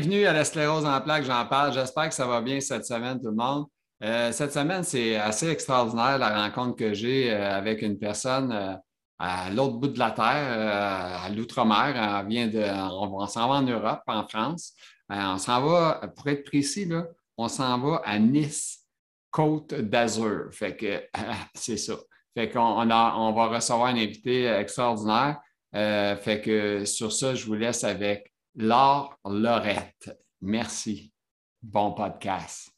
Bienvenue à la sclérose en plaques, j'en parle. J'espère que ça va bien cette semaine, tout le monde. Euh, cette semaine, c'est assez extraordinaire la rencontre que j'ai euh, avec une personne euh, à l'autre bout de la Terre, à l'outre-mer. On, s'en va en Europe, en France. on s'en va, pour être précis, là, on s'en va à Nice, Côte d'Azur. Fait que c'est ça. Fait qu'on on, on va recevoir un invité extraordinaire. fait que sur ça, je vous laisse avec Laure Lorette. Merci. Bon podcast.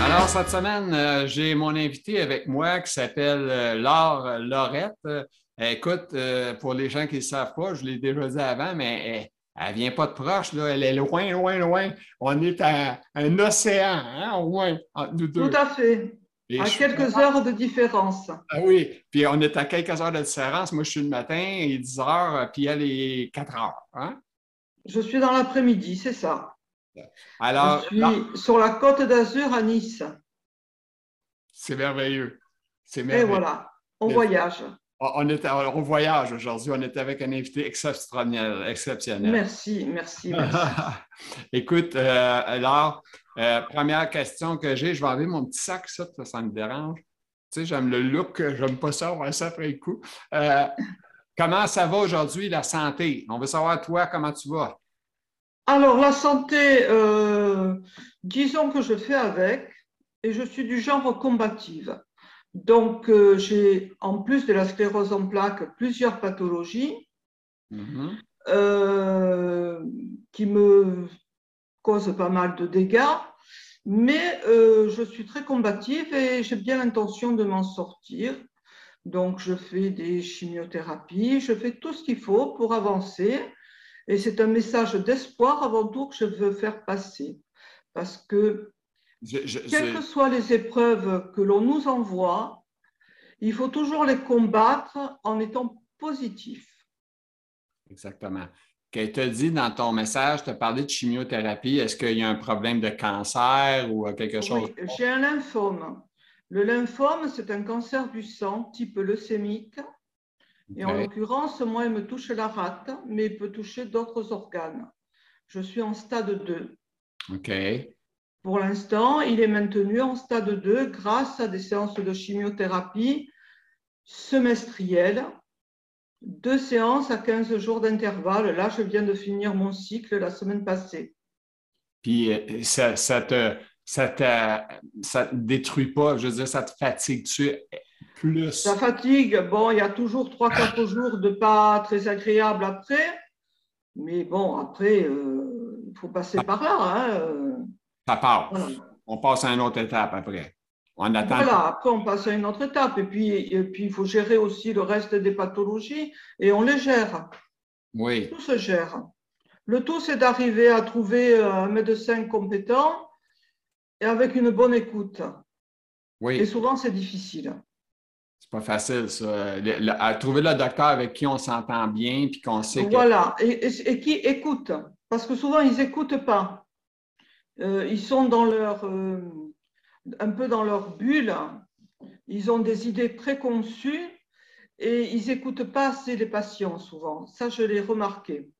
Alors, cette semaine, euh, j'ai mon invité avec moi qui s'appelle euh, Laure Lorette. Euh, écoute, pour les gens qui ne savent pas, je l'ai déjà dit avant, mais elle ne vient pas de proche, là. elle est loin, loin, loin. On est à un océan, hein, au moins, entre nous deux. Tout à fait. à quelques heures de différence. Ah oui, puis on est à quelques heures de différence. Moi, je suis le matin, il est 10 heures, puis elle est 4 heures. Hein? Je suis dans l'après-midi, c'est ça. Alors, je suis sur la côte d'Azur à Nice. C'est merveilleux. C'est merveilleux. Et voilà, on voyage. Ah, on, est on voyage aujourd'hui. On est avec un invité exceptionnel. exceptionnel. Merci, merci. Écoute, euh, alors, euh, première question que j'ai, je vais enlever mon petit sac, ça, ça, me dérange. Tu sais, j'aime le look, j'aime pas ça, on ça après le coup. Euh, comment ça va aujourd'hui, la santé? On veut savoir, toi, comment tu vas? Alors, la santé, disons que je fais avec, et je suis du genre combative. Donc, euh, j'ai, en plus de la sclérose en plaques, plusieurs pathologies mm-hmm. euh, qui me causent pas mal de dégâts, mais euh, je suis très combative et j'ai bien l'intention de m'en sortir. Donc, je fais des chimiothérapies, je fais tout ce qu'il faut pour avancer. Et c'est un message d'espoir avant tout que je veux faire passer. Parce que quelles que soient les épreuves que l'on nous envoie, il faut toujours les combattre en étant positif. Exactement. Qu'elle te dit dans ton message, tu as parlé de chimiothérapie. Est-ce qu'il y a un problème de cancer ou quelque chose? Oui, j'ai un lymphome. Le lymphome, c'est un cancer du sang type leucémique. Et en l'occurrence, moi, il me touche la rate, mais il peut toucher d'autres organes. Je suis en stade 2. OK. Pour l'instant, il est maintenu en stade 2 grâce à des séances de chimiothérapie semestrielles, deux séances à 15 jours d'intervalle. Là, je viens de finir mon cycle la semaine passée. Puis euh, ça, ça te ça te, détruit pas, je veux dire, ça te fatigue-tu plus? Ça fatigue. Bon, il y a toujours 3-4 jours de pas très agréable après. Mais bon, après, euh, il faut passer par là. Hein. Ça part. On passe à une autre étape après. On attend. Voilà, après on passe à une autre étape. Et puis, et puis, il faut gérer aussi le reste des pathologies et on les gère. Oui. Tout se gère. Le tout, c'est d'arriver à trouver un médecin compétent et avec une bonne écoute. Oui. Et souvent, c'est difficile. C'est pas facile, ça. à trouver le docteur avec qui on s'entend bien puis qu'on sait. Voilà, et, et, qui écoute. Parce que souvent, ils n'écoutent pas. Euh, ils sont dans leur, euh, un peu dans leur bulle, ils ont des idées préconçues et ils n'écoutent pas assez les patients souvent. Ça, je l'ai remarqué.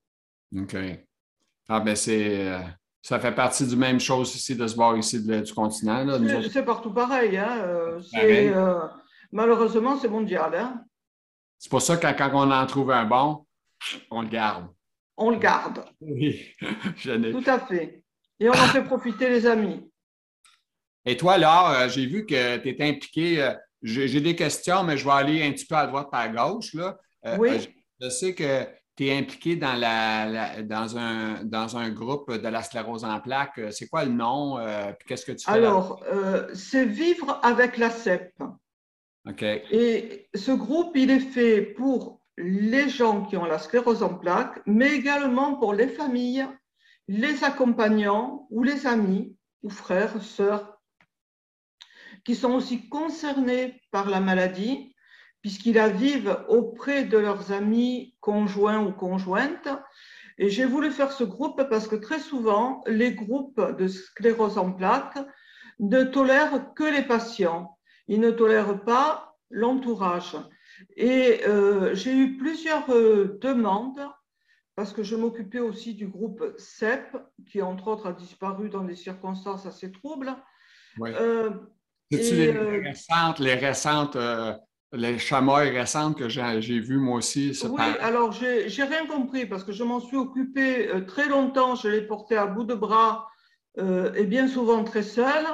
OK. Ah ben c'est euh, ça fait partie du même chose ici de se voir ici du continent. C'est partout pareil. Hein? malheureusement, c'est mondial. Hein? C'est pour ça que quand on en trouve un bon, on le garde. On le garde. Oui, Tout à fait. Et on en fait profiter les amis. Et toi, Laure, euh, j'ai vu que tu es impliqué. Euh, j'ai des questions, mais je vais aller un petit peu à droite et à gauche. Là. Euh, oui. Je sais que tu es impliqué dans, la, dans, un, dans un groupe de la sclérose en plaques. C'est quoi le nom? Qu'est-ce que tu fais? Alors, c'est Vivre avec la CEP. OK. Et ce groupe, il est fait pour les gens qui ont la sclérose en plaques, mais également pour les familles les accompagnants ou les amis ou frères, sœurs, qui sont aussi concernés par la maladie, puisqu'ils la vivent auprès de leurs amis conjoints ou conjointes. Et j'ai voulu faire ce groupe parce que très souvent, les groupes de sclérose en plaques ne tolère que les patients. Il ne tolère pas l'entourage. Et euh, j'ai eu plusieurs euh, demandes parce que je m'occupais aussi du groupe CEP, qui entre autres a disparu dans des circonstances assez troubles. Oui. Euh, les, récentes, les récentes, les chamois récentes que j'ai vues moi aussi? Oui, alors j'ai rien compris parce que je m'en suis occupée très longtemps, je l'ai porté à bout de bras et bien souvent très seule.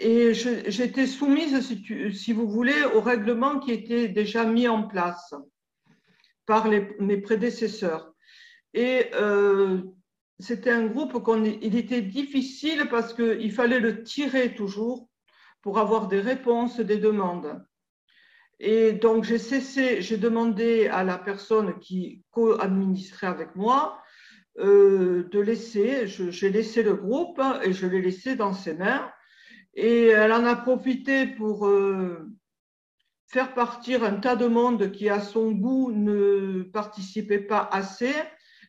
Et j'étais soumise, si, vous voulez, au règlement qui était déjà mis en place par mes prédécesseurs. Et euh, c'était un groupe qu'on il était difficile parce qu'il fallait le tirer toujours pour avoir des réponses, des demandes. Et donc j'ai cessé, j'ai demandé à la personne qui co-administrait avec moi euh, de laisser, j'ai laissé le groupe et je l'ai laissé dans ses mains. Et elle en a profité pour euh, faire partir un tas de monde qui, à son goût, ne participait pas assez.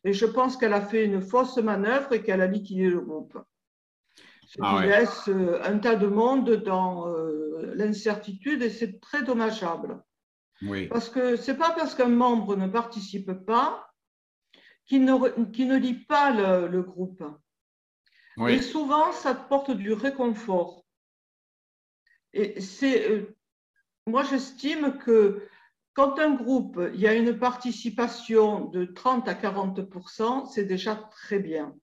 Et je pense qu'elle a fait une fausse manœuvre et qu'elle a liquidé le groupe. Ce qui ah laisse euh, un tas de monde dans euh, l'incertitude et c'est très dommageable. Oui. Parce que ce n'est pas parce qu'un membre ne participe pas qu'il ne, ne, lit pas le, groupe. Et souvent, ça porte du réconfort. Et c'est, euh, moi, j'estime que quand un groupe, il y a une participation de 30 à 40% c'est déjà très bien.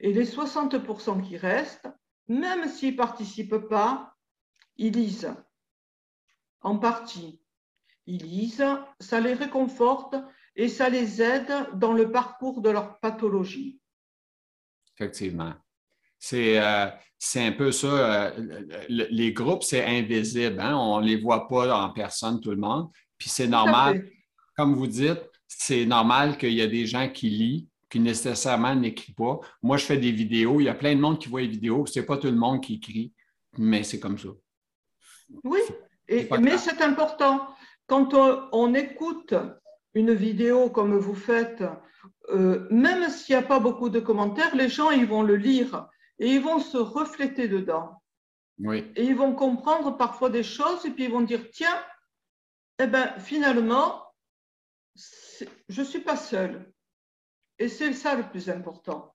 Et les 60% qui restent, même s'ils ne participent pas, ils lisent en partie. Ils lisent, ça les réconforte et ça les aide dans le parcours de leur pathologie. Effectivement. C'est euh, c'est un peu ça. Euh, les groupes, c'est invisible. Hein? On ne les voit pas en personne, tout le monde. Puis c'est normal, comme vous dites, c'est normal qu'il y a des gens qui lisent, qui nécessairement n'écrivent pas. Moi, je fais des vidéos. Il y a plein de monde qui voit les vidéos. Ce n'est pas tout le monde qui écrit, mais c'est comme ça. Oui, mais c'est important. Quand on, écoute une vidéo comme vous faites, euh, même s'il n'y a pas beaucoup de commentaires, les gens, ils vont le lire et ils vont se refléter dedans. Oui. Et ils vont comprendre parfois des choses et puis ils vont dire tiens, eh ben, finalement, je ne suis pas seule. Et c'est ça le plus important.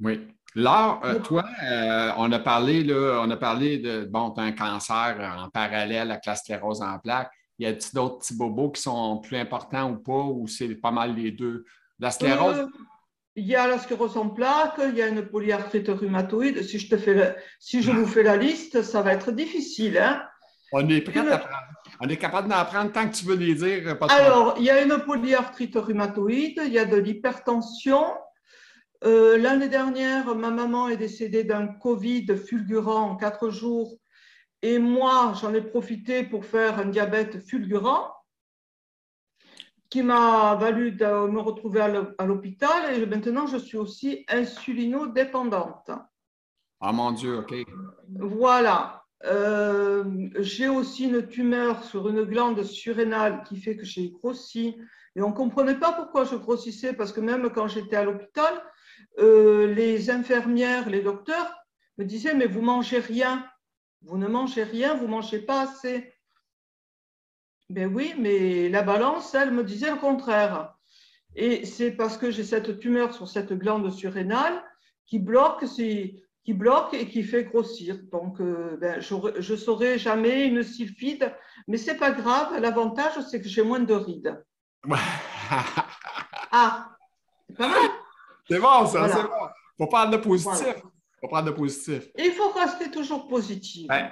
Oui. Laure, euh, toi, euh, on a parlé, là, on a parlé de bon, un cancer en parallèle avec la sclérose en plaques. Y a-t-il d'autres petits bobos qui sont plus importants ou pas, ou c'est pas mal les deux? La sclérose. Euh, il y a la sclérose en plaques, il y a une polyarthrite rhumatoïde. Si je, te fais si je vous fais la liste, ça va être difficile. Hein. On est prêt à On est capable d'en apprendre tant que tu veux les dire. Alors, il y a une polyarthrite rhumatoïde, il y a de l'hypertension. Euh, l'année dernière, ma maman est décédée d'un Covid fulgurant en quatre jours et moi, j'en ai profité pour faire un diabète fulgurant qui m'a valu de me retrouver à l'hôpital et maintenant je suis aussi insulino-dépendante. Ah mon Dieu, ok. Voilà. Euh, j'ai aussi une tumeur sur une glande surrénale qui fait que j'ai grossi. Et on ne comprenait pas pourquoi je grossissais parce que même quand j'étais à l'hôpital, euh, les infirmières, les docteurs me disaient Mais vous mangez rien. Vous ne mangez rien, vous ne mangez pas assez. Ben oui, mais la balance, elle me disait le contraire. Et c'est parce que j'ai cette tumeur sur cette glande surrénale qui bloque, qui bloque et qui fait grossir. Donc, euh, ben, je ne saurai jamais une sylphide, mais ce n'est pas grave. L'avantage, c'est que j'ai moins de rides. ah, c'est pas mal. C'est bon, ça, c'est bon. Il faut parler de positif prendre de positif. il faut rester toujours positif. Euh,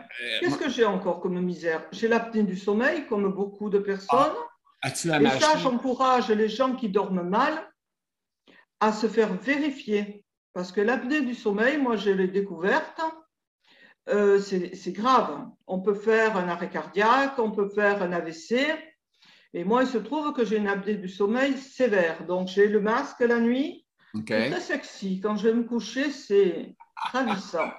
Qu'est-ce que j'ai encore comme misère? J'ai l'apnée du sommeil, comme beaucoup de personnes. Ah, et ça, j'encourage les gens qui dorment mal à se faire vérifier. Parce que l'apnée du sommeil, moi, je l'ai découverte, euh, c'est grave. On peut faire un arrêt cardiaque, on peut faire un AVC. Et moi, il se trouve que j'ai une apnée du sommeil sévère. Donc, j'ai le masque la nuit. C'est très sexy. Quand je vais me coucher, c'est ravissant.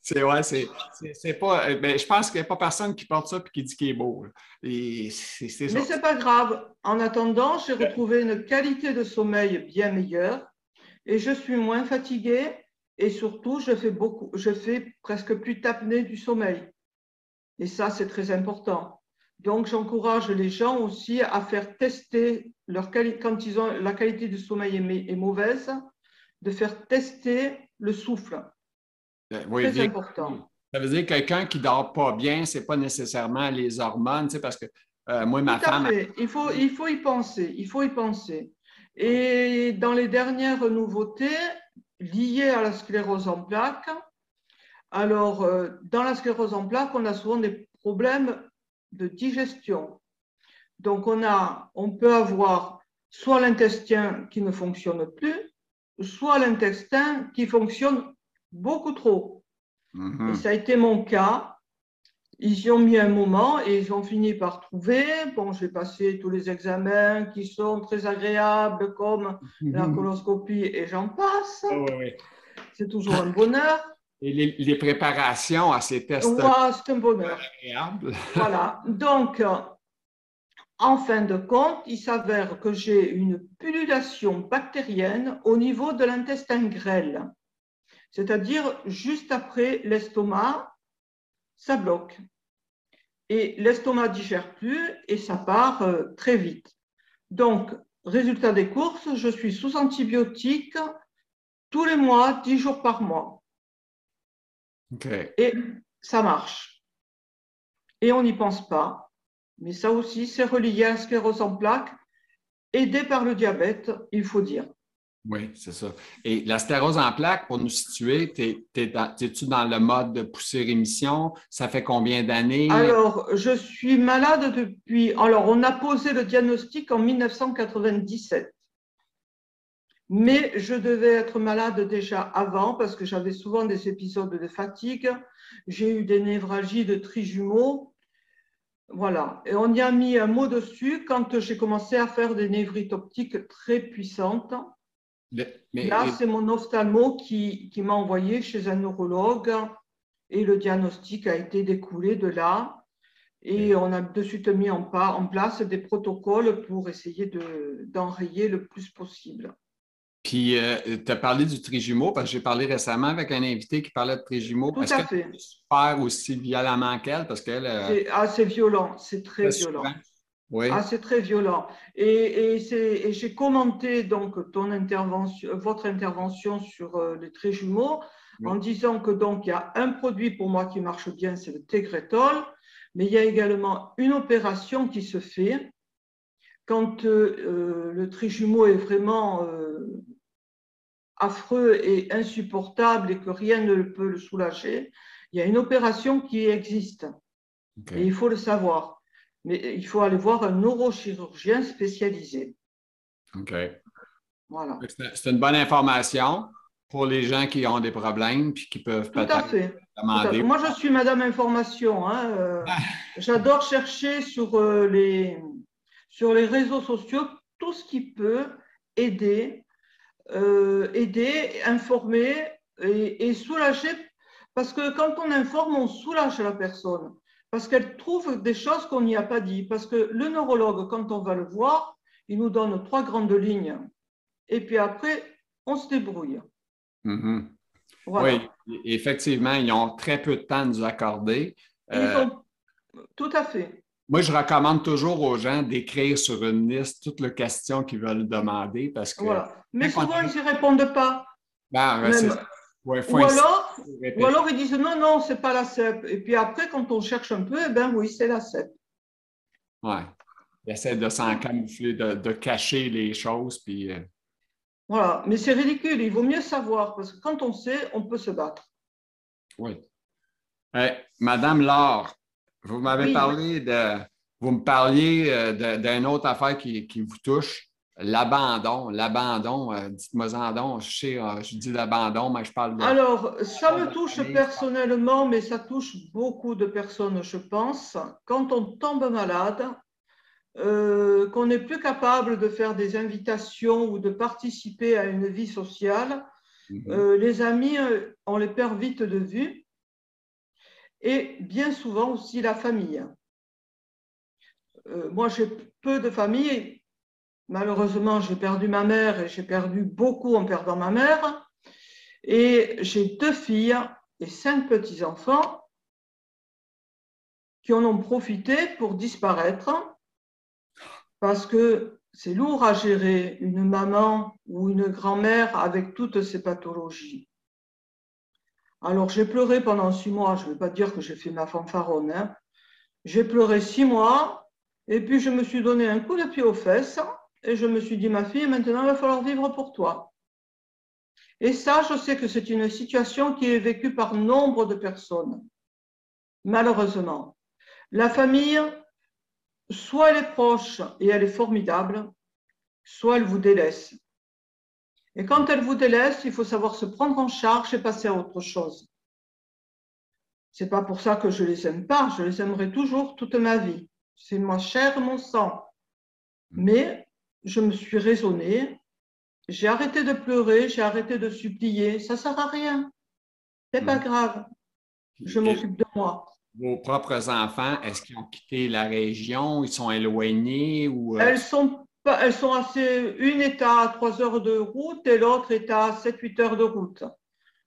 C'est ouais, c'est pas. Euh, ben, je pense qu'il n'y a pas personne qui porte ça et qui dit qu'il est beau. Et Mais c'est pas grave. En attendant, j'ai retrouvé une qualité de sommeil bien meilleure et je suis moins fatiguée Et surtout, je fais, beaucoup, je fais presque plus d'apnée du sommeil. Et ça, c'est très important. Donc, j'encourage les gens aussi à faire tester leur qualité, quand ils ont la qualité du sommeil est, mauvaise, de faire tester le souffle. Ben oui, très important. Ça veut dire que quelqu'un qui dort pas bien, ce n'est pas nécessairement les hormones, parce que euh, moi, ma femme. Il, faut, il faut y penser. Il faut y penser. Et dans les dernières nouveautés liées à la sclérose en plaques, alors, euh, dans la sclérose en plaques, on a souvent des problèmes de digestion. Donc, on, a, on peut avoir soit l'intestin qui ne fonctionne plus, soit l'intestin qui fonctionne beaucoup trop. Mm-hmm. Et ça a été mon cas. Ils y ont mis un moment et ils ont fini par trouver. Bon, j'ai passé tous les examens qui sont très agréables, comme la coloscopie et j'en passe. Ah c'est toujours un bonheur. Et les, préparations à ces tests. c'est un bonheur. voilà. Donc, en fin de compte, il s'avère que j'ai une pullulation bactérienne au niveau de l'intestin grêle. C'est-à-dire, juste après l'estomac, ça bloque. Et l'estomac digère plus et ça part euh, très vite. Donc, résultat des courses, je suis sous antibiotiques tous les mois, 10 jours par mois. Et ça marche. Et on n'y pense pas. Mais ça aussi, c'est relié à la sclérose en plaques, aidé par le diabète, il faut dire. Oui, c'est ça. Et la stérose en plaques, pour nous situer, es-tu dans le mode de poussée-rémission? Ça fait combien d'années? Alors, je suis malade depuis. Alors, on a posé le diagnostic en 1997. Mais je devais être malade déjà avant parce que j'avais souvent des épisodes de fatigue. J'ai eu des névralgies de trijumeaux. Voilà. Et on y a mis un mot dessus quand j'ai commencé à faire des névrites optiques très puissantes. Là, c'est mon ophtalmo qui, qui m'a envoyé chez un neurologue et le diagnostic a été découlé de là. Et on a de suite mis en, en place des protocoles pour essayer d'enrayer le plus possible. Puis, euh, tu as parlé du trijumeau, parce que j'ai parlé récemment avec un invité qui parlait de trijumeau. Tout à fait. faire aussi violemment qu'elle, parce qu'elle. Euh, ah, c'est violent, c'est très violent. Oui. Ah, c'est très violent. Et, et, j'ai commenté donc ton intervention, votre intervention sur euh, les trijumeaux en disant que donc il y a un produit pour moi qui marche bien, c'est le Tegretol, mais il y a également une opération qui se fait quand le trijumeau est vraiment affreux et insupportable et que rien ne peut le soulager, il y a une opération qui existe. Et il faut le savoir. Mais il faut aller voir un neurochirurgien spécialisé. OK. Voilà. C'est une bonne information pour les gens qui ont des problèmes puis qui peuvent peut-être Tout à fait. Moi, je suis Madame Information. Hein, euh, j'adore chercher sur, euh, les, sur les réseaux sociaux tout ce qui peut aider euh, aider, informer et, soulager. Parce que quand on informe, on soulage la personne. Parce qu'elle trouve des choses qu'on n'y a pas dit. Parce que le neurologue, quand on va le voir, il nous donne trois grandes lignes. Et puis après, on se débrouille. Mm-hmm. Oui, effectivement, ils ont très peu de temps à nous accorder. Euh, tout à fait. Moi, je recommande toujours aux gens d'écrire sur une liste toutes les questions qu'ils veulent demander parce que. Mais souvent, ils n'y répondent pas. Ben, ou, alors, ou alors, ils disent non, non, c'est pas la CEP. Et puis après, quand on cherche un peu, eh ben oui, c'est la CEP. Oui. Ils essaient de s'en camoufler, de, cacher les choses. Puis, euh, Voilà. Mais c'est ridicule. Il vaut mieux savoir parce que quand on sait, on peut se battre. Oui. Eh, Madame Laure, vous m'avez parlé de. Vous me parliez euh, d'une autre affaire qui, vous touche, l'abandon. L'abandon, euh, dites-moi en don. Je sais, euh, je dis l'abandon, mais je parle de. Alors, ça me touche personnellement, mais ça touche beaucoup de personnes, je pense. Quand on tombe malade, qu'on n'est plus capable de faire des invitations ou de participer à une vie sociale, mhm. les amis, on les perd vite de vue et bien souvent aussi la famille. Euh, moi, j'ai peu de famille. Malheureusement, j'ai perdu ma mère et j'ai perdu beaucoup en perdant ma mère. Et j'ai deux filles et cinq petits-enfants qui en ont profité pour disparaître parce que c'est lourd à gérer une maman ou une grand-mère avec toutes ces pathologies. Alors j'ai pleuré pendant six mois, je ne vais pas dire que j'ai fait ma fanfaronne, hein. j'ai pleuré six mois et puis je me suis donné un coup de pied aux fesses et je me suis dit, ma fille, maintenant il va falloir vivre pour toi. Et ça, je sais que c'est une situation qui est vécue par nombre de personnes, malheureusement. La famille, soit elle est proche et elle est formidable, soit elle vous délaisse. Et quand elle vous délaisse, il faut savoir se prendre en charge et passer à autre chose. C'est pas pour ça que je les aime pas, je les aimerai toujours toute ma vie. C'est ma chair, mon sang. Mais je me suis raisonnée, j'ai arrêté de pleurer, j'ai arrêté de supplier, ça sert à rien. C'est pas hmm. grave. Je m'occupe de moi. Vos propres enfants, est-ce qu'ils ont quitté la région, ils sont éloignés ou euh? Elles sont elles sont assez une est à 3 heures de route et l'autre est à 7-8 heures de route.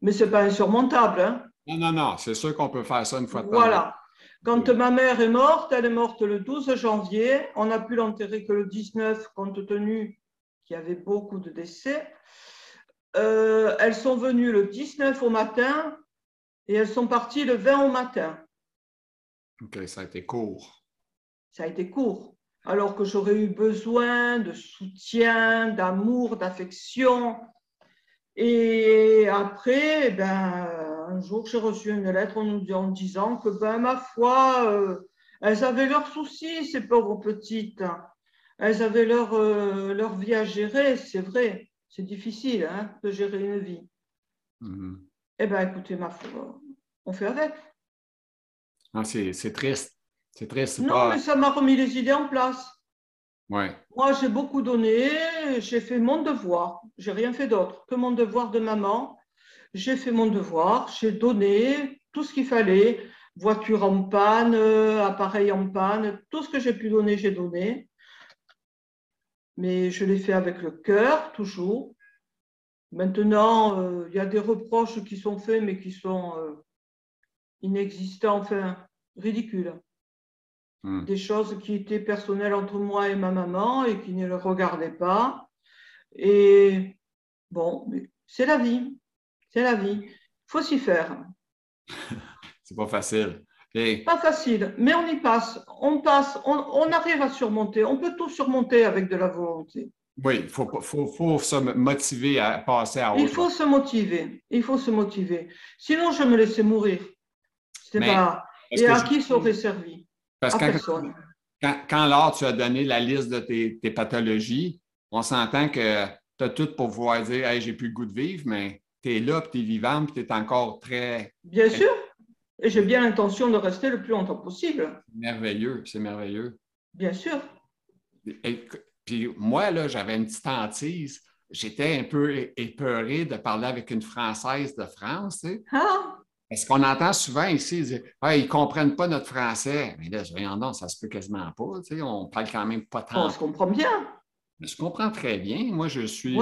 Mais ce n'est pas insurmontable. Hein? Non, non, non, c'est sûr qu'on peut faire ça une fois de temps. Voilà. Quand ma mère est morte, elle est morte le 12 janvier. On n'a pu l'enterrer que le 19, compte tenu qu'il y avait beaucoup de décès. Euh, elles sont venues le 19 au matin et elles sont parties le 20 au matin. OK, ça a été court. Ça a été court. Alors que j'aurais eu besoin de soutien, d'amour, d'affection. Et après, eh ben, un jour, j'ai reçu une lettre en disant que, ben, ma foi, euh, elles avaient leurs soucis, ces pauvres petites. Elles avaient leur, euh, leur vie à gérer, c'est vrai. C'est difficile hein, de gérer une vie. Mm-hmm. Eh bien, écoutez, ma foi, on fait avec. Ah, c'est triste. C'est triste. Non, mais ça m'a remis les idées en place. Ouais. Moi, j'ai beaucoup donné, j'ai fait mon devoir. J'ai rien fait d'autre que mon devoir de maman j'ai fait mon devoir, j'ai donné tout ce qu'il fallait, voiture en panne, appareil en panne, tout ce que j'ai pu donner, j'ai donné. Mais je l'ai fait avec le cœur, toujours. Maintenant, euh, il y a des reproches qui sont faits, mais qui sont euh, inexistants, enfin, ridicules. Hmm. Des choses qui étaient personnelles entre moi et ma maman et qui ne le regardaient pas. Et bon, c'est la vie. C'est la vie. Il faut s'y faire. c'est pas facile. Pas facile, mais on y passe. On passe, on, arrive à surmonter. On peut tout surmonter avec de la volonté. Oui, il faut, faut, se motiver à passer à autre Il faut se motiver. Il faut se motiver. Sinon, je me laissais mourir. pas... Et à qui ça aurait servi? Parce que quand, quand, Laure, tu as donné la liste de tes, tes pathologies, on s'entend que tu as tout pour pouvoir dire hey, j'ai plus le goût de vivre, mais tu es là, tu es vivant, puis tu es encore très. Bien sûr. Et j'ai bien l'intention de rester le plus longtemps possible. Merveilleux, c'est merveilleux. Bien sûr. puis moi, là, j'avais une petite hantise. J'étais un peu épeuré de parler avec une Française de France. Tu sais. Ah! Parce qu'on entend souvent ici, ils disent ils ne comprennent pas notre français. Mais là, voyons donc, ça se peut quasiment pas. Tu sais, on parle quand même pas tant. On se comprend bien. Je comprends très bien. Moi, je suis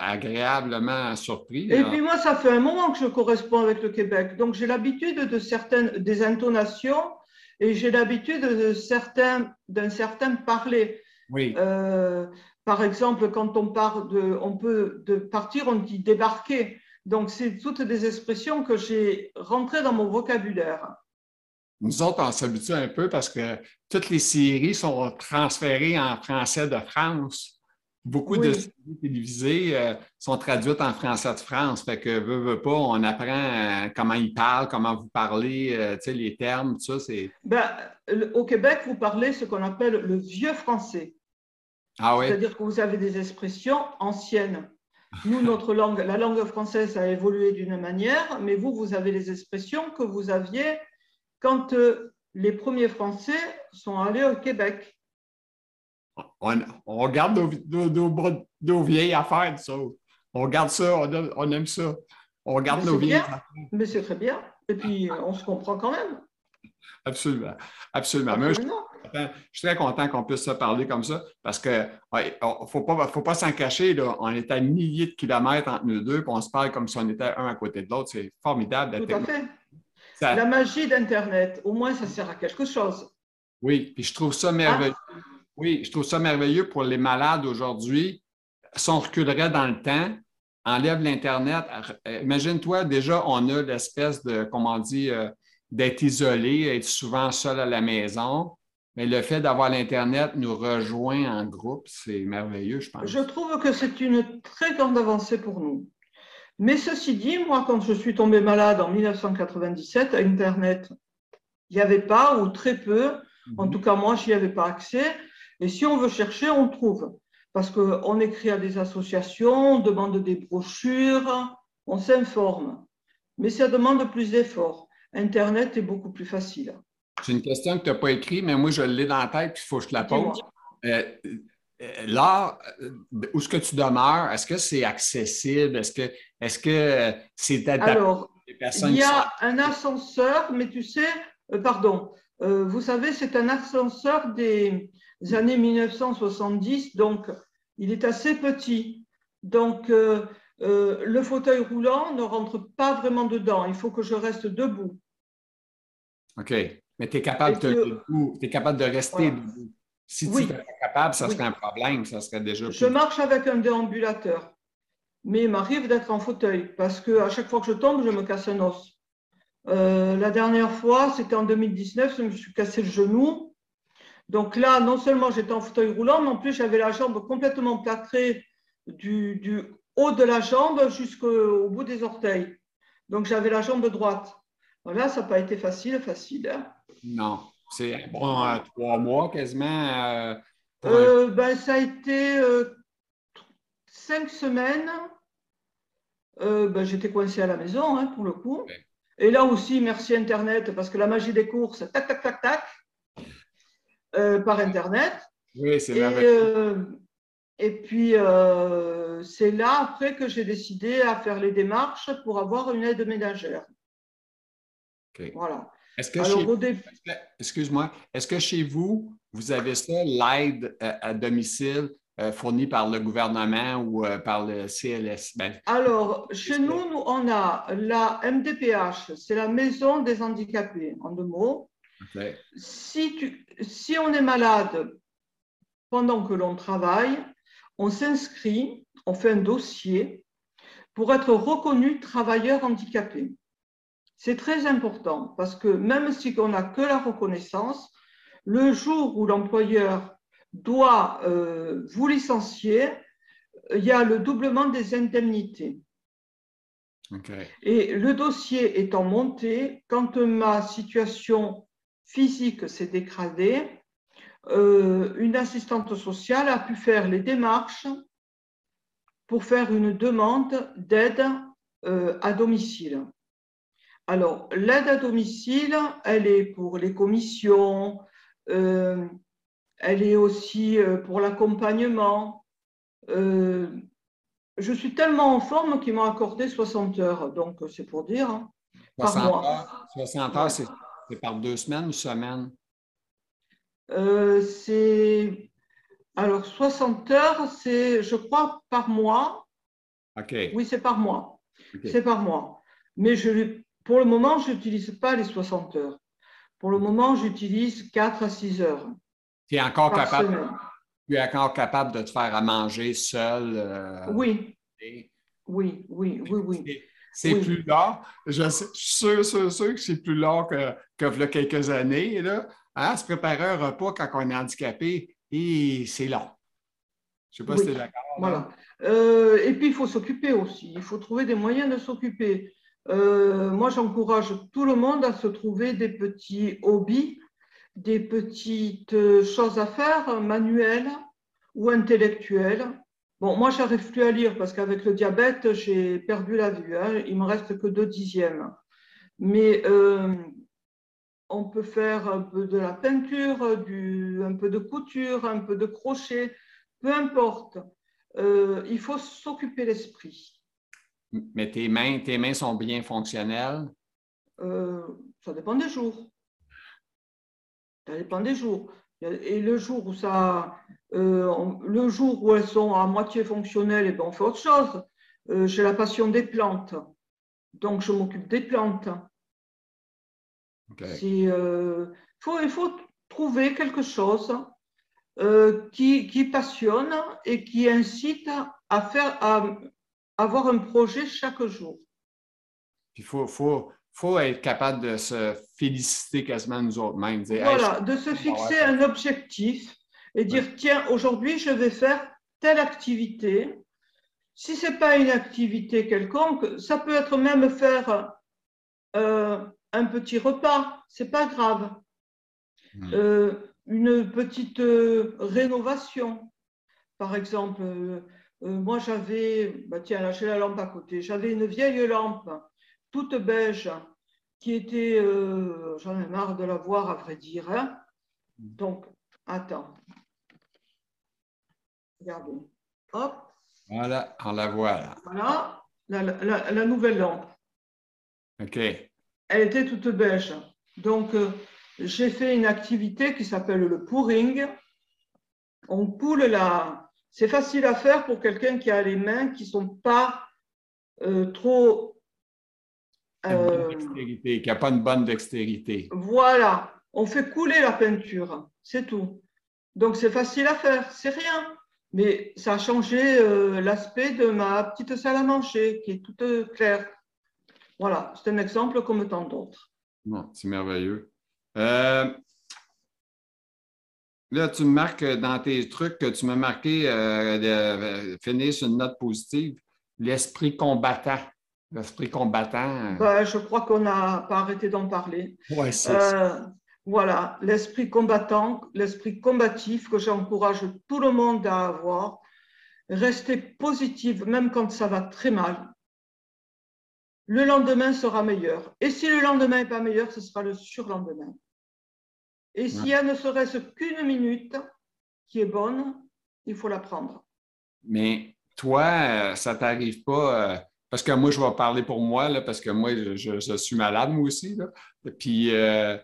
agréablement, surpris. Et puis moi, ça fait un moment que je corresponds avec le Québec. Donc, j'ai l'habitude de certaines des intonations et j'ai l'habitude de certains d'un certain parler. Oui. Euh, par exemple, quand on parle de, on peut de partir, on dit débarquer. Donc, c'est toutes des expressions que j'ai rentrées dans mon vocabulaire. Nous autres, on s'habitue un peu parce que toutes les séries sont transférées en français de France. Beaucoup de séries télévisées euh, sont traduites en français de France. Fait que, veut, veut pas, on apprend euh, comment ils parlent, comment vous parlez, euh, les termes, tout ça. C'est... Ben, au Québec, vous parlez ce qu'on appelle le vieux français. Ah oui? C'est-à-dire que vous avez des expressions anciennes. Nous, notre langue, la langue française a évolué d'une manière, mais vous, vous avez les expressions que vous aviez quand euh, les premiers Français sont allés au Québec. On, on garde nos, vieilles affaires, ça. On garde ça, on, aime ça. On garde nos vieilles affaires. Mais c'est très bien. Et puis, on se comprend quand même. Absolument. Absolument. Je suis très content qu'on puisse se parler comme ça parce qu'il ne faut pas, faut pas s'en cacher. Là. On est à milliers de kilomètres entre nous deux, puis on se parle comme si on était un à côté de l'autre. C'est formidable. Tout à fait. La magie d'Internet, au moins, ça sert à quelque chose. Oui, puis je trouve ça merveilleux. Ah. Oui, je trouve ça merveilleux pour les malades aujourd'hui. Si on reculerait dans le temps, enlève l'Internet. Euh, imagine-toi, déjà, on a l'espèce de, comment on dit, euh, d'être isolé, être souvent seul à la maison. Mais le fait d'avoir l'Internet nous rejoint en groupe, c'est merveilleux, je pense. Je trouve que c'est une très grande avancée pour nous. Mais ceci dit, moi, quand je suis tombée malade en 1997, à Internet, il n'y avait pas ou très peu. En mhm. tout cas, moi, je n'y avais pas accès. Et si on veut chercher, on trouve. Parce qu'on écrit à des associations, on demande des brochures, on s'informe. Mais ça demande plus d'efforts. Internet est beaucoup plus facile. C'est une question que tu n'as pas écrite, mais moi, je l'ai dans la tête, il faut que je te la pose. Euh, euh, là, euh, où est-ce que tu demeures? Est-ce que c'est accessible? Est-ce que est-ce que c'est adapté Alors, il y a un ascenseur, mais tu sais, pardon, vous savez, c'est un ascenseur des années 1970, donc il est assez petit. Donc, le fauteuil roulant ne rentre pas vraiment dedans. Il faut que je reste debout. OK. Mais tu es, capable de, capable de rester debout. Si tu n'es pas capable, ça serait un problème, ça serait déjà. Je marche avec un déambulateur, mais il m'arrive d'être en fauteuil parce qu'à chaque fois que je tombe, je me casse un os. Euh, la dernière fois, c'était en 2019, je me suis cassé le genou. Donc là, non seulement j'étais en fauteuil roulant, mais en plus j'avais la jambe complètement plâtrée du, du haut de la jambe jusqu'au bout des orteils. Donc j'avais la jambe droite. Voilà, ça n'a pas été facile, facile. Hein. Non, c'est bon, euh, trois mois quasiment. Euh, euh, ben, ça a été cinq semaines. Ben, j'étais coincé à la maison, hein, pour le coup. Et là aussi, merci Internet, parce que la magie des courses, tac, tac, tac, tac, par Internet. Oui, c'est et, et puis, c'est là, après, que j'ai décidé à faire les démarches pour avoir une aide ménagère. Voilà. Est-ce que, chez... Excuse-moi, est-ce que chez vous, vous avez ça, l'aide euh, à, domicile euh, fournie par le gouvernement ou euh, par le CLS? Ben, Alors, chez nous, nous, on a la MDPH, c'est la Maison des handicapés, en deux mots. Si, tu, si on est malade pendant que l'on travaille, on s'inscrit, on fait un dossier pour être reconnu travailleur handicapé. C'est très important parce que même si on n'a que la reconnaissance, le jour où l'employeur doit euh, vous licencier, il y a le doublement des indemnités. Et le dossier étant monté, quand ma situation physique s'est dégradée, euh, une assistante sociale a pu faire les démarches pour faire une demande d'aide euh, à domicile. Alors, l'aide à domicile, elle est pour les commissions, euh, elle est aussi euh, pour l'accompagnement. Euh, je suis tellement en forme qu'ils m'ont accordé 60 heures, donc c'est pour dire. Hein, par mois. 60 heures, c'est par deux semaines ou semaine? c'est. Alors, 60 heures, c'est, je crois, par mois. OK. Oui, c'est par mois. C'est par mois. Mais je pour le moment, je n'utilise pas les 60 heures. Pour le moment, j'utilise 4 à 6 heures. Tu es encore capable, tu es encore capable de te faire à manger seul? Euh, oui. Oui, oui, oui, oui. C'est plus lent. Je, suis sûr, sûr, sûr que c'est plus lent que, que quelques années. Là. Hein, se préparer un repas quand on est handicapé, c'est long. Je ne sais pas si tu es d'accord. Voilà. Euh, et puis, il faut s'occuper aussi. Il faut trouver des moyens de s'occuper. Euh, moi, j'encourage tout le monde à se trouver des petits hobbies, des petites choses à faire, manuelles ou intellectuelles. Bon, moi, j'arrive plus à lire parce qu'avec le diabète, j'ai perdu la vue. Hein. Il me reste que deux dixièmes. Mais euh, on peut faire un peu de la peinture, un peu de couture, un peu de crochet, peu importe. Euh, il faut s'occuper l'esprit. Mais tes mains, tes mains sont bien fonctionnelles? Euh, ça dépend des jours. Ça dépend des jours. Et le jour où ça, euh, le jour où elles sont à moitié fonctionnelles, et ben on fait autre chose. Euh, j'ai la passion des plantes, donc je m'occupe des plantes. Euh, faut, il faut trouver quelque chose qui, qui, passionne et qui incite à faire, à avoir un projet chaque jour. Il faut, faut, faut être capable de se féliciter quasiment nous autres mêmes. voilà, de se fixer un objectif et dire tiens, aujourd'hui, je vais faire telle activité. Si ce n'est pas une activité quelconque, ça peut être même faire euh, un petit repas, c'est pas grave. Hmm. Euh, une petite euh, rénovation, par exemple. Moi, j'avais, bah, tiens, là, j'ai la lampe à côté, j'avais une vieille lampe toute beige, qui était, euh, j'en ai marre de la voir à vrai dire. Hein. Donc, attends. Regardez. Hop. Voilà, on la voit là. Voilà, la, nouvelle lampe. OK. Elle était toute beige. Donc, euh, j'ai fait une activité qui s'appelle le pouring. On poule la. C'est facile à faire pour quelqu'un qui a les mains qui ne sont pas euh, trop euh, qui n'a pas une bonne dextérité. Voilà, on fait couler la peinture, c'est tout. Donc c'est facile à faire, c'est rien. Mais ça a changé euh, l'aspect de ma petite salle à manger, qui est toute claire. Voilà, c'est un exemple comme tant d'autres. c'est merveilleux. Euh, là, tu me marques dans tes trucs que tu m'as marqué de finir sur une note positive, l'esprit combattant. L'esprit combattant. Euh. Ben, je crois qu'on n'a pas arrêté d'en parler. Ouais, euh, voilà, l'esprit combattant, l'esprit combatif que j'encourage tout le monde à avoir. Rester positive, même quand ça va très mal. Le lendemain sera meilleur. Et si le lendemain n'est pas meilleur, ce sera le surlendemain. Et s'il y a ne serait-ce qu'une minute qui est bonne, il faut la prendre. Mais toi, euh, ça t'arrive pas parce que moi, je vais parler pour moi, là, parce que moi, je, suis malade, moi aussi. Là. Puis, euh,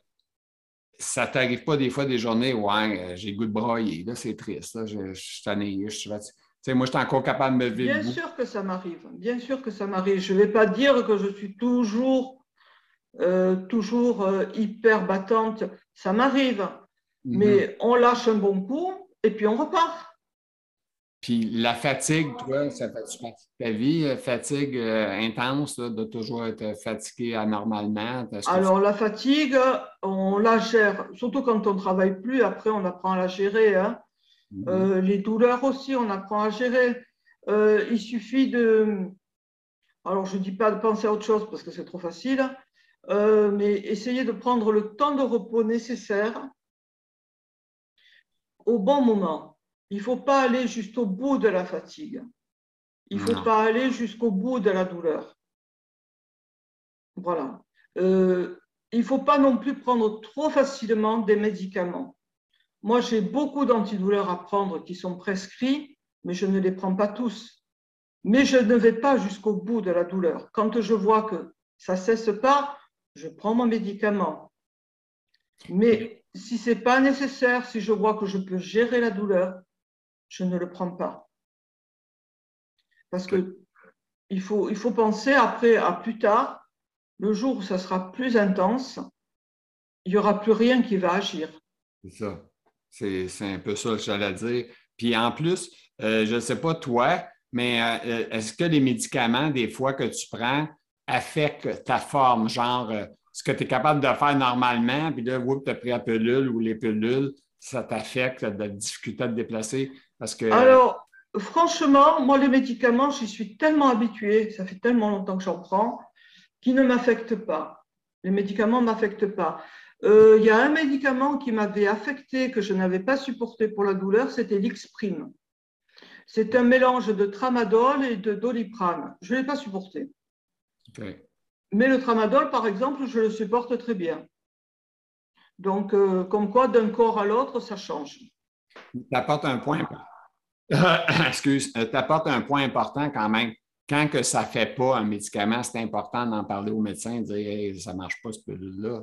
ça t'arrive pas des fois des journées où ouais, j'ai goût de broyer. Là, c'est triste. Là, je, suis tanné. Je, moi, je suis encore capable de me vivre. Bien sûr que ça m'arrive. Bien sûr que ça m'arrive. Je ne vais pas dire que je suis toujours, euh, toujours euh, hyper battante. Ça m'arrive. Mm-hmm. Mais on lâche un bon coup et puis on repart. Puis la fatigue, toi, ça fait partie de ta vie, euh, fatigue euh, intense, de toujours être fatigué anormalement? Alors la fatigue, on la gère, surtout quand on ne travaille plus, après on apprend à la gérer. Hein. Mm-hmm. Euh, les douleurs aussi, on apprend à gérer. il suffit de... Alors je ne dis pas de penser à autre chose parce que c'est trop facile, mais essayer de prendre le temps de repos nécessaire au bon moment. Il ne faut pas aller jusqu'au bout de la fatigue. Il ne faut pas aller jusqu'au bout de la douleur. Voilà. Euh, il ne faut pas non plus prendre trop facilement des médicaments. Moi, j'ai beaucoup d'antidouleurs à prendre qui sont prescrits, mais je ne les prends pas tous. Mais je ne vais pas jusqu'au bout de la douleur. Quand je vois que ça ne cesse pas, je prends mon médicament. Mais si ce n'est pas nécessaire, si je vois que je peux gérer la douleur, je ne le prends pas. Parce que il faut, il faut penser après à plus tard, le jour où ça sera plus intense, il n'y aura plus rien qui va agir. C'est ça. C'est, un peu ça que j'allais dire. Puis en plus, euh, je ne sais pas toi, mais euh, est-ce que les médicaments, des fois que tu prends, affectent ta forme? Genre, euh, ce que tu es capable de faire normalement, puis là, tu as pris la pilule ou les pilules, ça t'affecte, de la difficulté à te déplacer. Alors, franchement, moi, les médicaments, j'y suis tellement habituée, ça fait tellement longtemps que j'en prends, qu'ils ne m'affectent pas. Les médicaments ne m'affectent pas. Euh, il y a un médicament qui m'avait affecté, que je n'avais pas supporté pour la douleur, c'était l'Ixprime. C'est un mélange de tramadol et de doliprane. Je ne l'ai pas supporté. Mais le tramadol, par exemple, je le supporte très bien. Donc, euh, comme quoi, d'un corps à l'autre, ça change. Tu apportes un point excuse, euh, tu apportes un point important quand même. Quand que ça ne fait pas un médicament, c'est important d'en parler au médecin, de dire ça ne marche pas ce pilule-là.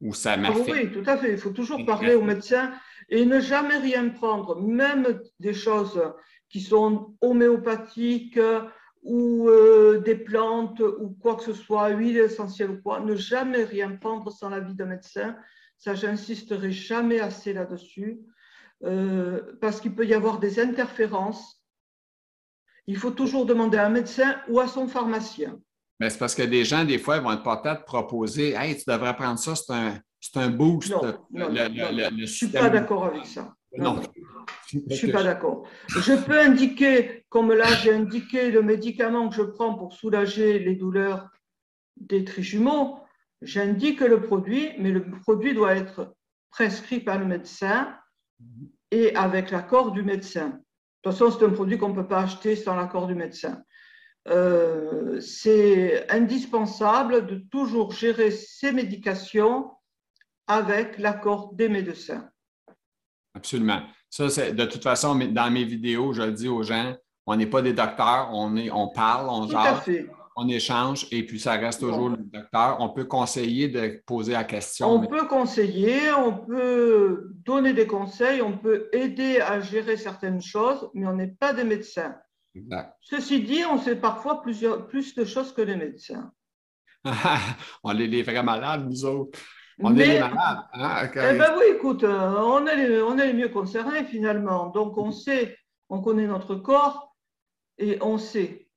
ou ça m'a ah Oui, tout à fait. Il faut toujours parler au médecin et ne jamais rien prendre, même des choses qui sont homéopathiques ou euh, des plantes ou quoi que ce soit, huile essentielle ou quoi, ne jamais rien prendre sans l'avis d'un médecin. Ça, j'insisterai jamais assez là-dessus, euh, parce qu'il peut y avoir des interférences. Il faut toujours demander à un médecin ou à son pharmacien. Mais c'est parce que des gens, des fois, ils vont peut-être proposer Hey, tu devrais prendre ça, c'est un, un, boost. Non, je ne suis pas d'accord avec ça. Non. Je ne suis pas d'accord. Je peux indiquer, comme là j'ai indiqué le médicament que je prends pour soulager les douleurs des trijumeaux, j'indique le produit, mais le produit doit être prescrit par le médecin et avec l'accord du médecin. De toute façon, c'est un produit qu'on ne peut pas acheter sans l'accord du médecin. Euh, c'est indispensable de toujours gérer ces médications avec l'accord des médecins. Absolument. Ça, c'est de toute façon, dans mes vidéos, je le dis aux gens, on n'est pas des docteurs, on, est, on parle, on jase, on échange et puis ça reste toujours le docteur. On peut conseiller de poser la question. On peut conseiller, on peut donner des conseils, on peut aider à gérer certaines choses, mais on n'est pas des médecins. Ceci dit, on sait parfois plusieurs, plus de choses que les médecins. on est les vrais malades, nous autres. On est les malades. Hein, eh bien oui, écoute, euh, on est, les, on est les mieux concernés finalement. Donc on sait, on connaît notre corps et on sait.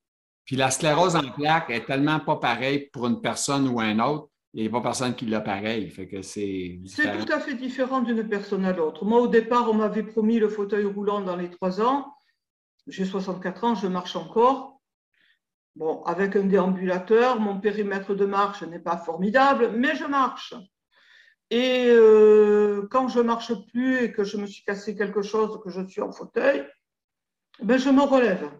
Puis la sclérose en plaques est tellement pas pareille pour une personne ou un autre. Il n'y a pas personne qui l'a pareil. Fait que c'est. C'est tout à fait différent d'une personne à l'autre. Moi, au départ, on m'avait promis le fauteuil roulant dans les trois ans. J'ai 64 ans, je marche encore. Bon, avec un déambulateur, mon périmètre de marche n'est pas formidable, mais je marche. Et euh, quand je marche plus et que je me suis cassé quelque chose, que je suis en fauteuil, ben je me relève.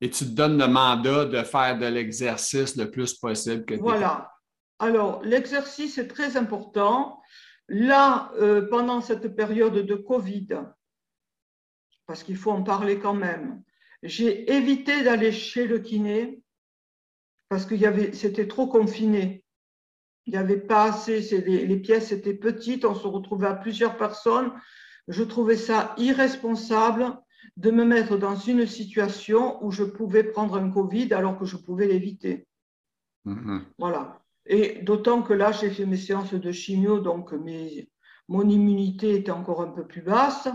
Et tu te donnes le mandat de faire de l'exercice le plus possible que tu Voilà. Alors, l'exercice est très important. Là, euh, pendant cette période de Covid, parce qu'il faut en parler quand même, j'ai évité d'aller chez le kiné parce que c'était trop confiné. Il n'y avait pas assez, les, pièces étaient petites, on se retrouvait à plusieurs personnes. Je trouvais ça irresponsable de me mettre dans une situation où je pouvais prendre un Covid alors que je pouvais l'éviter. Mm-hmm. Voilà. Et d'autant que là, j'ai fait mes séances de chimio, donc mon immunité était encore un peu plus basse.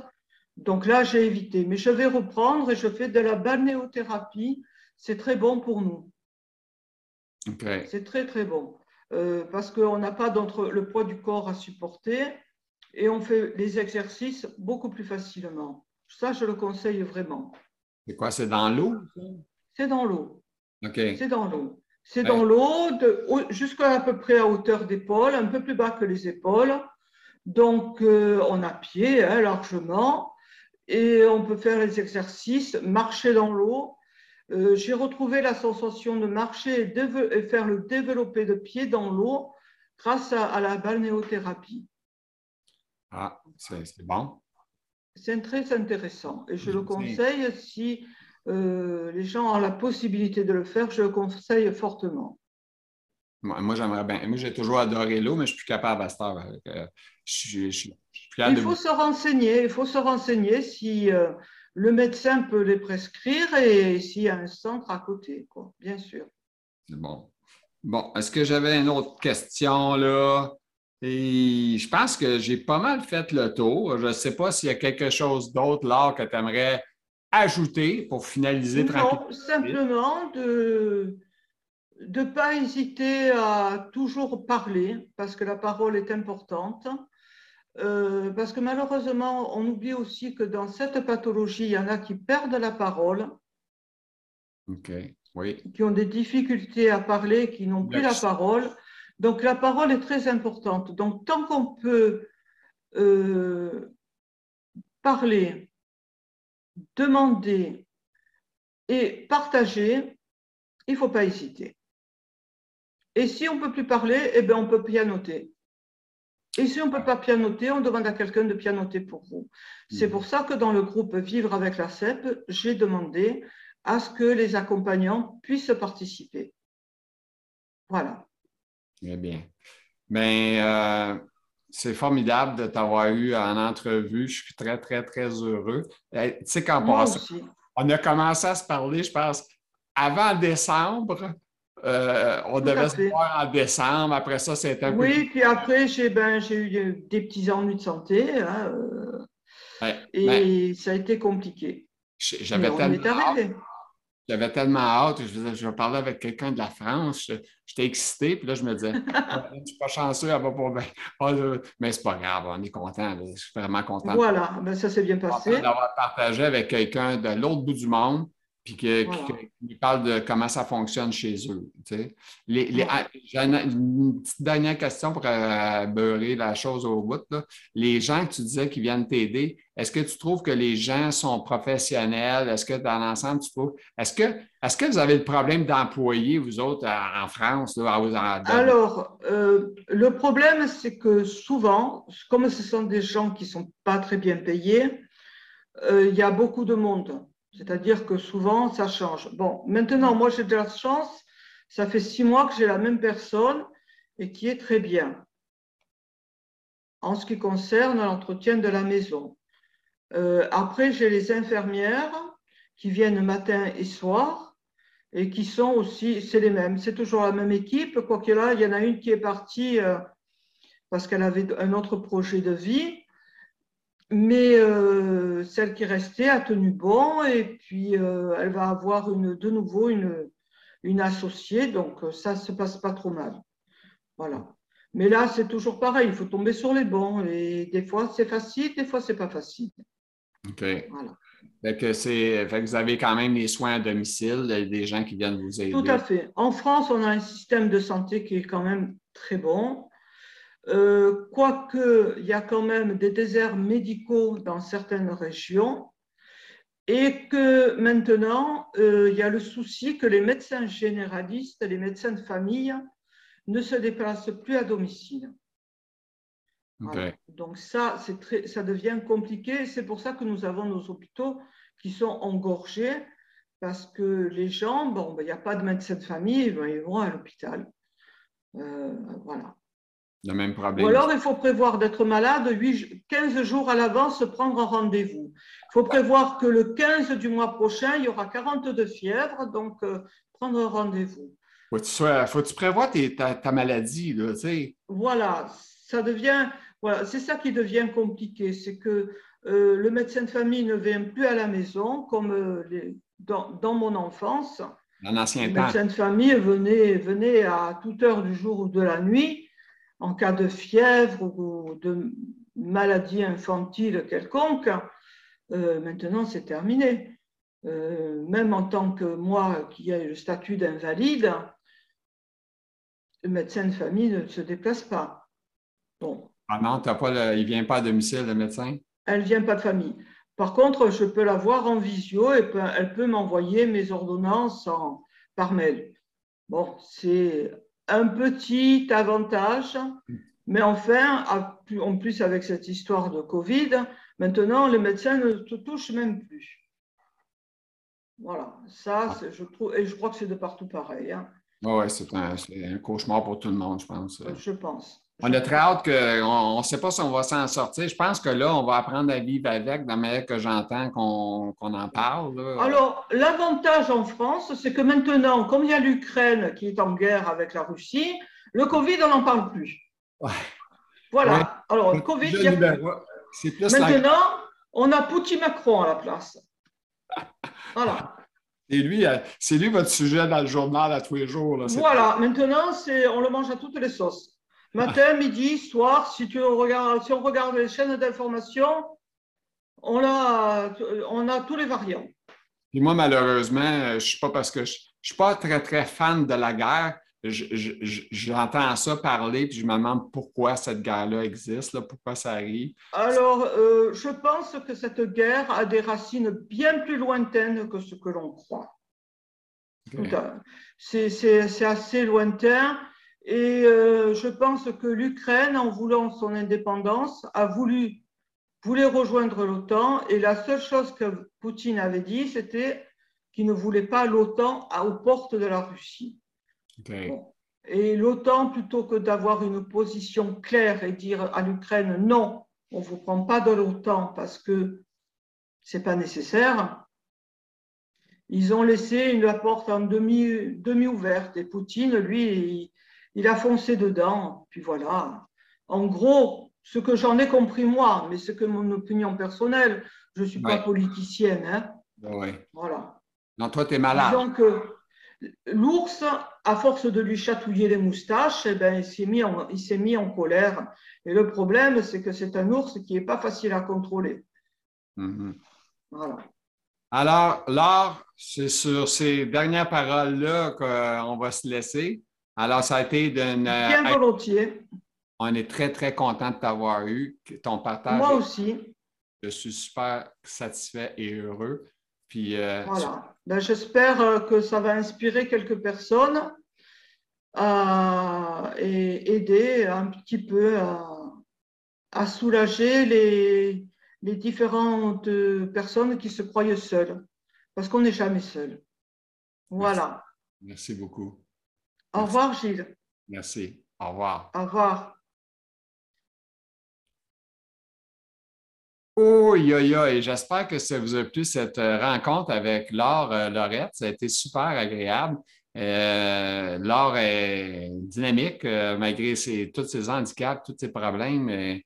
Donc là, j'ai évité. Mais je vais reprendre et je fais de la balnéothérapie. C'est très bon pour nous. C'est très, très bon. Euh, parce qu'on n'a pas le poids du corps à supporter et on fait les exercices beaucoup plus facilement. Ça, je le conseille vraiment. C'est quoi? C'est dans l'eau? C'est dans l'eau. OK. C'est dans l'eau. C'est dans l'eau jusqu'à à peu près à hauteur d'épaule, un peu plus bas que les épaules. Donc, euh, on a pied hein, largement et on peut faire les exercices, marcher dans l'eau euh, j'ai retrouvé la sensation de marcher et, faire le développé de pied dans l'eau grâce à, la balnéothérapie. Ah, c'est bon. C'est très intéressant et je le conseille si euh, les gens ont la possibilité de le faire, je le conseille fortement. Moi, j'aimerais bien. Moi, j'ai toujours adoré l'eau, mais je ne suis plus capable à cette heure. Euh, il faut se renseigner. Il faut se renseigner si le médecin peut les prescrire et s'il y a un centre à côté, quoi, bien sûr. C'est bon. Bon, est-ce que j'avais une autre question là? Et je pense que j'ai pas mal fait le tour. Je ne sais pas s'il y a quelque chose d'autre là que tu aimerais ajouter pour finaliser non, simplement de ne pas hésiter à toujours parler parce que la parole est importante euh, parce que malheureusement, on oublie aussi que dans cette pathologie, il y en a qui perdent la parole, qui ont des difficultés à parler, qui n'ont plus la parole. Donc la parole est très importante. Donc tant qu'on peut euh, parler, demander et partager, il ne faut pas hésiter. Et si on ne peut plus parler, eh bien, on peut pianoter. Et si on ne peut pas pianoter, on demande à quelqu'un de pianoter pour vous. C'est mhm. pour ça que dans le groupe Vivre avec la CEP, j'ai demandé à ce que les accompagnants puissent participer. Voilà. Très bien. Bien, euh, c'est formidable de t'avoir eu en entrevue. Je suis très, très, très heureux. Tu sais, qu'en passant, on a commencé à se parler, je pense, avant décembre. Euh, on devait se voir en décembre. Après ça, c'était un oui, peu. Oui, puis après, j'ai ben, eu des petits ennuis de santé. Hein, euh, et ça a été compliqué. J'avais tellement. J'avais tellement hâte. Je, je vais parler avec quelqu'un de la France. J'étais excité. Puis là, je me disais, je ne suis pas chanceux, elle va pas bien. Mais c'est pas grave, on est content. Je suis vraiment content. Voilà, ben, ça s'est bien passé. D'avoir partagé avec quelqu'un de l'autre bout du monde puis qui parle de comment ça fonctionne chez eux. Les, ah, une, petite dernière question pour euh, beurrer la chose au bout. Les gens que tu disais qui viennent t'aider, est-ce que tu trouves que les gens sont professionnels? Est-ce que dans l'ensemble, tu trouves. Est-ce que, est que vous avez le problème d'employer, vous autres, en France? Alors, euh, le problème, c'est que souvent, comme ce sont des gens qui ne sont pas très bien payés, euh, il y a beaucoup de monde. C'est-à-dire que souvent, ça change. Bon, maintenant, moi, j'ai de la chance. Ça fait six mois que j'ai la même personne et qui est très bien en ce qui concerne l'entretien de la maison. Euh, après, j'ai les infirmières qui viennent matin et soir et qui sont aussi, c'est les mêmes, c'est toujours la même équipe. Quoi qu'il a, il y en a une qui est partie euh, parce qu'elle avait un autre projet de vie mais euh, celle qui restait a tenu bon et puis euh, elle va avoir une, de nouveau une, une associée, donc euh, ça ne se passe pas trop mal. Voilà. Mais là, c'est toujours pareil, il faut tomber sur les bons et des fois c'est facile, des fois c'est pas facile. OK. Voilà. Fait que, fait que vous avez quand même les soins à domicile, des gens qui viennent vous aider. Tout à fait. En France, on a un système de santé qui est quand même très bon. Euh, quoique il y a quand même des déserts médicaux dans certaines régions, et que maintenant, euh, il y a le souci que les médecins généralistes, les médecins de famille, ne se déplacent plus à domicile. Donc ça, très, ça devient compliqué. C'est pour ça que nous avons nos hôpitaux qui sont engorgés, parce que les gens, bon, ben, il n'y a pas de médecin de famille, ils vont à l'hôpital. Euh, voilà. Le même problème. Ou alors, il faut prévoir d'être malade 15 jours à l'avance, prendre un rendez-vous. Il faut prévoir que le 15 du mois prochain, il y aura 42 fièvres, donc euh, prendre un rendez-vous. Faut-tu faut prévoir ta, maladie, là, tu sais. Voilà, ça devient, voilà, c'est ça qui devient compliqué, c'est que euh, le médecin de famille ne vient plus à la maison, comme euh, les, dans, dans, mon enfance. Dans l'ancien temps. Le médecin de famille venait, venait à toute heure du jour ou de la nuit en cas de fièvre ou de maladie infantile quelconque, euh, maintenant c'est terminé. Euh, même en tant que moi qui ai le statut d'invalide, le médecin de famille ne se déplace pas. Bon. Ah non, pas il ne vient pas à domicile, le médecin? Elle ne vient pas de famille. Par contre, je peux la voir en visio et elle peut m'envoyer mes ordonnances par mail. Bon, c'est un petit avantage, mais enfin, en plus avec cette histoire de Covid, maintenant les médecins ne te touchent même plus. Voilà, ça, je trouve, et je crois que c'est de partout pareil. Hein. Oui, c'est un, un, cauchemar pour tout le monde, je pense. Je pense. On a très hâte qu'on ne sait pas si on va s'en sortir. Je pense que là, on va apprendre à vivre avec, de la manière que j'entends qu'on en parle. Alors, l'avantage en France, c'est que maintenant, comme il y a l'Ukraine qui est en guerre avec la Russie, le Covid, on n'en parle plus. Voilà. Alors, le Covid, il y a Maintenant, on a Poutine Macron à la place. Voilà. Et lui, euh, c'est lui votre sujet dans le journal à tous les jours. voilà. Maintenant, on le mange à toutes les sauces. Matin, midi, soir, si, tu regardes, si on regarde les chaînes d'information, on a, on a tous les variants. Et moi, malheureusement, je suis pas parce que je ne suis pas très, très fan de la guerre. J'entends ça parler, puis je me demande pourquoi cette guerre-là existe, là, pourquoi ça arrive. Alors, euh, je pense que cette guerre a des racines bien plus lointaines que ce que l'on croit. C'est assez lointain. Et euh, je pense que l'Ukraine, en voulant son indépendance, a voulu voulait rejoindre l'OTAN. Et la seule chose que Poutine avait dit, c'était qu'il ne voulait pas l'OTAN aux portes de la Russie. Et l'OTAN, plutôt que d'avoir une position claire et dire à l'Ukraine non, on ne vous prend pas de l'OTAN parce que ce n'est pas nécessaire, ils ont laissé la porte en demi, demi ouverte. Et Poutine, lui, il, a foncé dedans. Puis voilà. En gros, ce que j'en ai compris moi, mais c'est que mon opinion personnelle, je ne suis pas politicienne. Hein. Oui. Voilà. Non, toi, tu es malade. Donc, l'ours, à force de lui chatouiller les moustaches, eh ben, il s'est mis, en, mis en colère. Et le problème, c'est que c'est un ours qui n'est pas facile à contrôler. Mm-hmm. Voilà. Alors, Laure, c'est sur ces dernières paroles-là qu'on va se laisser. Alors, ça a été d'une. Bien euh, volontiers. On est très, très content de t'avoir eu, ton partage. Moi aussi. Je suis super satisfait et heureux. Puis, euh, voilà. Ben, J'espère euh, que ça va inspirer quelques personnes et aider un petit peu à soulager les, les différentes personnes qui se croient seules, parce qu'on n'est jamais seul. Voilà. Merci, beaucoup. Au revoir, Gilles. Merci. Au revoir. Au revoir. Oh, yo, yo, et j'espère que ça vous a plu cette euh, rencontre avec Laure euh, Laurette. Ça a été super agréable. Euh, Laure est dynamique malgré tous ses handicaps, tous ses problèmes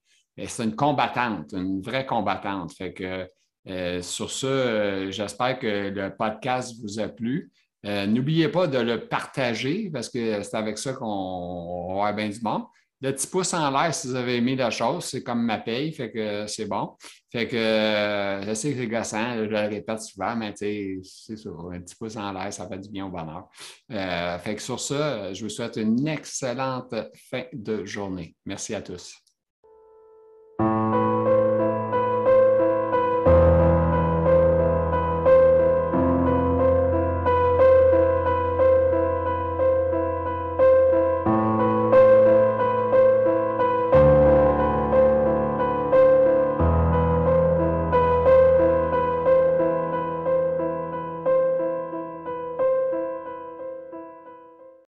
c'est une combattante, une vraie combattante. Fait que euh, sur ce, j'espère que le podcast vous a plu. Euh, n'oubliez pas de le partager parce que c'est avec ça qu'on va bien du monde. Le petit pouce en l'air si vous avez aimé la chose, c'est comme ma paye, fait que c'est bon. Fait que je sais que c'est gossant, je le répète souvent, mais c'est ça, un petit pouce en l'air, ça fait du bien au bonheur. fait que sur ça, je vous souhaite une excellente fin de journée. Merci à tous.